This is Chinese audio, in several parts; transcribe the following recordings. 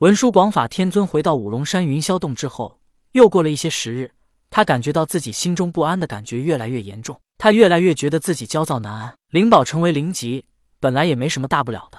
文殊广法天尊回到五龙山云霄洞之后，又过了一些时日，他感觉到自己心中不安的感觉越来越严重，他越来越觉得自己焦躁难安。灵宝成为灵级，本来也没什么大不了的，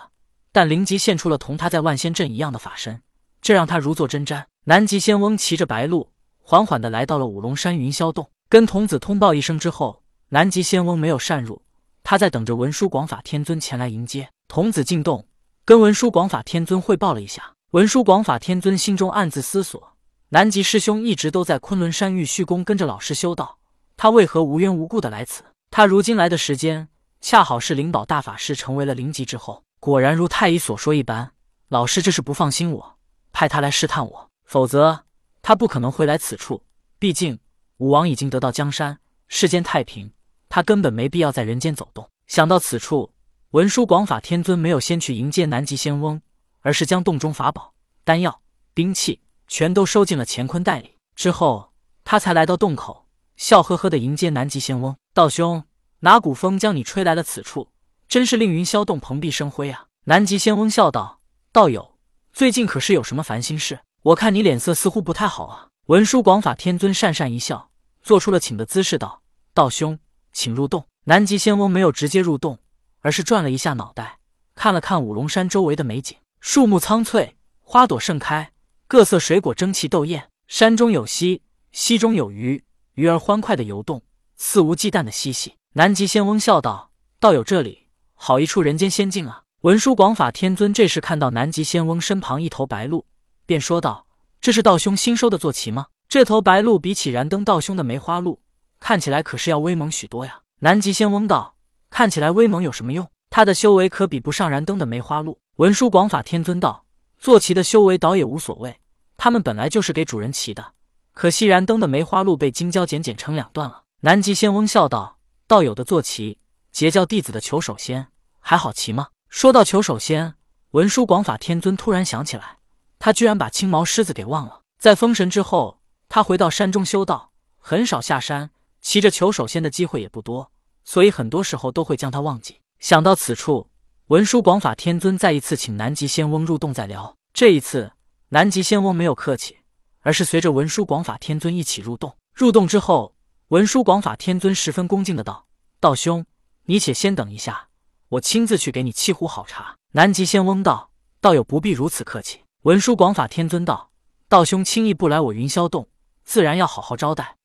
但灵级现出了同他在万仙阵一样的法身，这让他如坐针毡。南极仙翁骑着白鹿，缓缓的来到了五龙山云霄洞，跟童子通报一声之后，南极仙翁没有擅入，他在等着文殊广法天尊前来迎接。童子进洞，跟文殊广法天尊汇报了一下。文殊广法天尊心中暗自思索：南极师兄一直都在昆仑山玉虚宫跟着老师修道，他为何无缘无故的来此？他如今来的时间，恰好是灵宝大法师成为了灵级之后。果然如太乙所说一般，老师这是不放心我，派他来试探我，否则他不可能会来此处。毕竟武王已经得到江山，世间太平，他根本没必要在人间走动。想到此处。文殊广法天尊没有先去迎接南极仙翁，而是将洞中法宝、丹药、兵器全都收进了乾坤袋里。之后，他才来到洞口，笑呵呵的迎接南极仙翁。道兄，哪股风将你吹来了此处？真是令云霄洞蓬荜生辉啊！南极仙翁笑道：“道友，最近可是有什么烦心事？我看你脸色似乎不太好啊。”文殊广法天尊讪讪一笑，做出了请的姿势，道：“道兄，请入洞。”南极仙翁没有直接入洞。而是转了一下脑袋，看了看五龙山周围的美景，树木苍翠，花朵盛开，各色水果争奇斗艳。山中有溪，溪中有鱼，鱼儿欢快的游动，肆无忌惮的嬉戏。南极仙翁笑道：“道友这里好一处人间仙境啊！”文殊广法天尊这时看到南极仙翁身旁一头白鹿，便说道：“这是道兄新收的坐骑吗？这头白鹿比起燃灯道兄的梅花鹿，看起来可是要威猛许多呀。”南极仙翁道。看起来威猛有什么用？他的修为可比不上燃灯的梅花鹿。文殊广法天尊道：“坐骑的修为倒也无所谓，他们本来就是给主人骑的。可惜燃灯的梅花鹿被金蛟剪剪成两段了。”南极仙翁笑道：“道友的坐骑，截教弟子的求首仙，还好骑吗？”说到求首仙，文殊广法天尊突然想起来，他居然把青毛狮子给忘了。在封神之后，他回到山中修道，很少下山，骑着求首仙的机会也不多。所以很多时候都会将他忘记。想到此处，文殊广法天尊再一次请南极仙翁入洞再聊。这一次，南极仙翁没有客气，而是随着文殊广法天尊一起入洞。入洞之后，文殊广法天尊十分恭敬的道：“道兄，你且先等一下，我亲自去给你沏壶好茶。”南极仙翁道：“道友不必如此客气。”文殊广法天尊道：“道兄轻易不来我云霄洞，自然要好好招待。”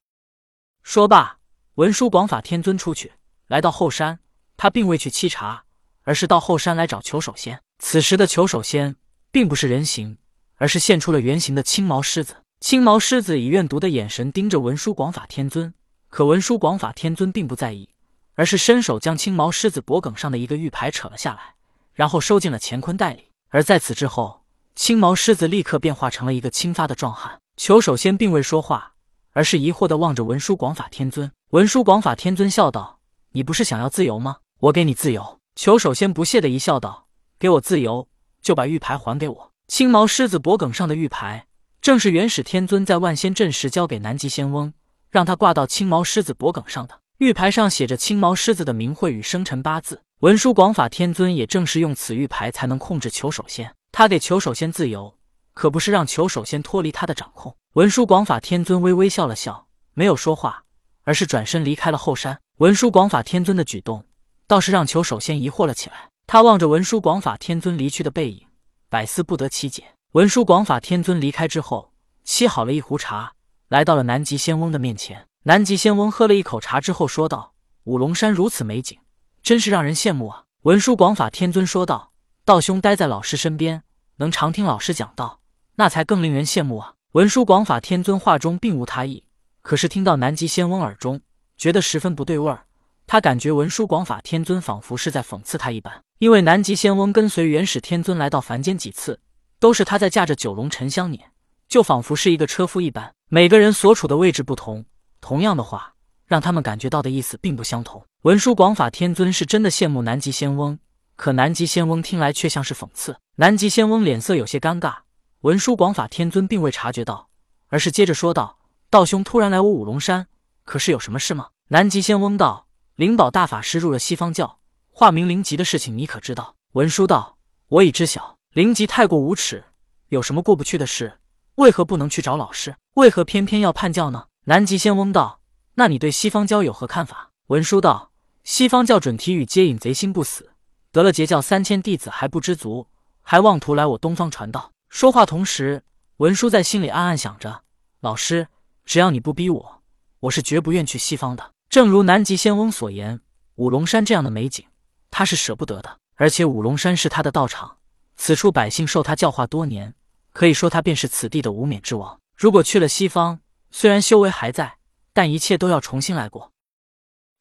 说罢，文殊广法天尊出去。来到后山，他并未去沏茶，而是到后山来找求首仙。此时的求首仙并不是人形，而是现出了原形的青毛狮子。青毛狮子以怨毒的眼神盯着文殊广法天尊，可文殊广法天尊并不在意，而是伸手将青毛狮子脖颈上的一个玉牌扯了下来，然后收进了乾坤袋里。而在此之后，青毛狮子立刻变化成了一个青发的壮汉。求首仙并未说话，而是疑惑地望着文殊广法天尊。文殊广法天尊笑道。你不是想要自由吗？我给你自由。求首先不屑的一笑，道：“给我自由，就把玉牌还给我。”青毛狮子脖颈上的玉牌，正是元始天尊在万仙阵时交给南极仙翁，让他挂到青毛狮子脖颈上的。玉牌上写着青毛狮子的名讳与生辰八字。文殊广法天尊也正是用此玉牌才能控制求首仙。他给求首仙自由，可不是让求首仙脱离他的掌控。文殊广法天尊微微笑了笑，没有说话，而是转身离开了后山。文殊广法天尊的举动，倒是让求首先疑惑了起来。他望着文殊广法天尊离去的背影，百思不得其解。文殊广法天尊离开之后，沏好了一壶茶，来到了南极仙翁的面前。南极仙翁喝了一口茶之后说道：“五龙山如此美景，真是让人羡慕啊。”文殊广法天尊说道：“道兄待在老师身边，能常听老师讲道，那才更令人羡慕啊。”文殊广法天尊话中并无他意，可是听到南极仙翁耳中。觉得十分不对味儿，他感觉文殊广法天尊仿佛是在讽刺他一般。因为南极仙翁跟随元始天尊来到凡间几次，都是他在驾着九龙沉香辇，就仿佛是一个车夫一般。每个人所处的位置不同，同样的话，让他们感觉到的意思并不相同。文殊广法天尊是真的羡慕南极仙翁，可南极仙翁听来却像是讽刺。南极仙翁脸色有些尴尬，文殊广法天尊并未察觉到，而是接着说道：“道兄突然来我五龙山。”可是有什么事吗？南极仙翁道：“灵宝大法师入了西方教，化名灵吉的事情，你可知道？”文殊道：“我已知晓。灵吉太过无耻，有什么过不去的事？为何不能去找老师？为何偏偏要叛教呢？南极仙翁道：“那你对西方教有何看法？”文殊道：“西方教准提与接引贼心不死，得了截教三千弟子还不知足，还妄图来我东方传道。”说话同时，文殊在心里暗暗想着：“老师，只要你不逼我，我是绝不愿去西方的。”正如南极仙翁所言，五龙山这样的美景，他是舍不得的。而且五龙山是他的道场，此处百姓受他教化多年，可以说他便是此地的无冕之王。如果去了西方，虽然修为还在，但一切都要重新来过。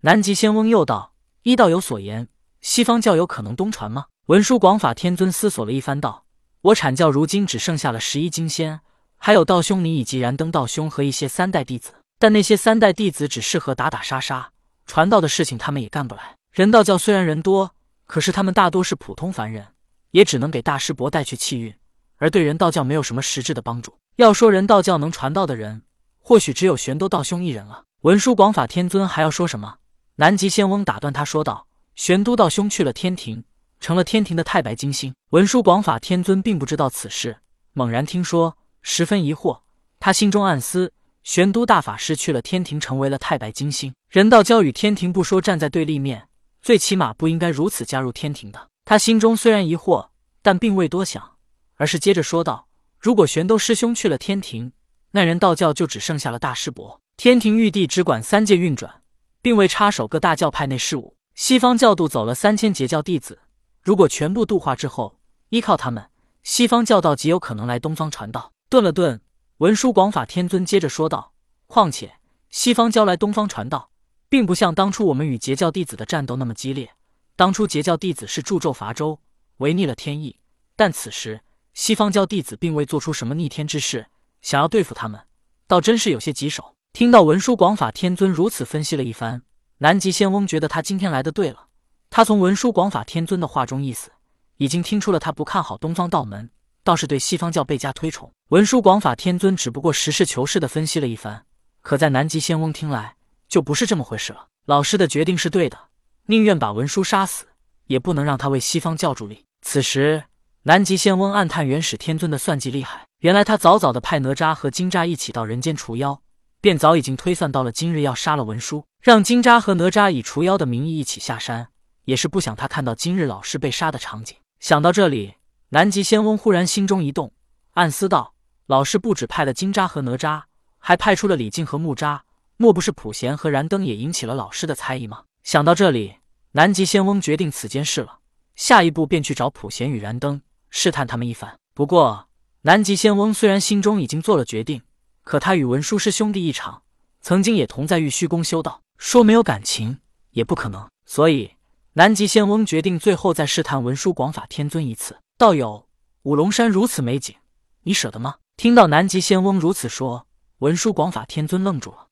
南极仙翁又道：“一道友所言，西方教有可能东传吗？”文殊广法天尊思索了一番，道：“我阐教如今只剩下了十一金仙，还有道兄你以及燃灯道兄和一些三代弟子。但那些三代弟子只适合打打杀杀，传道的事情他们也干不来。人道教虽然人多。”可是他们大多是普通凡人，也只能给大师伯带去气运，而对人道教没有什么实质的帮助。要说人道教能传道的人，或许只有玄都道兄一人了。文殊广法天尊还要说什么？南极仙翁打断他说道：“玄都道兄去了天庭，成了天庭的太白金星。”文殊广法天尊并不知道此事，猛然听说，十分疑惑。他心中暗思：玄都大法师去了天庭，成为了太白金星，人道教与天庭不说站在对立面。最起码不应该如此加入天庭的。他心中虽然疑惑，但并未多想，而是接着说道：“如果玄都师兄去了天庭，那人道教就只剩下了大师伯。天庭玉帝只管三界运转，并未插手各大教派内事务。西方教度走了三千截教弟子，如果全部度化之后，依靠他们，西方教道极有可能来东方传道。”顿了顿，文殊广法天尊接着说道：“况且西方教来东方传道。”并不像当初我们与截教弟子的战斗那么激烈。当初截教弟子是助纣伐周，违逆了天意，但此时西方教弟子并未做出什么逆天之事，想要对付他们，倒真是有些棘手。听到文殊广法天尊如此分析了一番，南极仙翁觉得他今天来的对了。他从文殊广法天尊的话中意思，已经听出了他不看好东方道门，倒是对西方教倍加推崇。文殊广法天尊只不过实事求是的分析了一番，可在南极仙翁听来。就不是这么回事了。老师的决定是对的，宁愿把文殊杀死，也不能让他为西方教助力。此时，南极仙翁暗叹元始天尊的算计厉害。原来他早早的派哪吒和金吒一起到人间除妖，便早已经推算到了今日要杀了文殊，让金吒和哪吒以除妖的名义一起下山，也是不想他看到今日老师被杀的场景。想到这里，南极仙翁忽然心中一动，暗思道：老师不止派了金吒和哪吒，还派出了李靖和木吒。莫不是普贤和燃灯也引起了老师的猜疑吗？想到这里，南极仙翁决定此件事了。下一步便去找普贤与燃灯，试探他们一番。不过，南极仙翁虽然心中已经做了决定，可他与文殊师兄弟一场，曾经也同在玉虚宫修道，说没有感情也不可能。所以，南极仙翁决定最后再试探文殊广法天尊一次。道友，五龙山如此美景，你舍得吗？听到南极仙翁如此说，文殊广法天尊愣住了。